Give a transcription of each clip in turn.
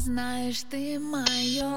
Знаешь, ты мое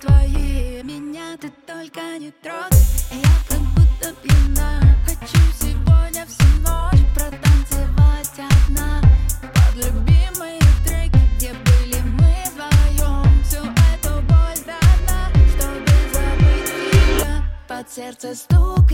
твои. Меня ты только не трогай, я как будто пьяна. Хочу сегодня всю ночь протанцевать одна. Под любимые треки, где были мы вдвоем. Всю эту боль до дна, чтобы забыть тебя. Под сердце стук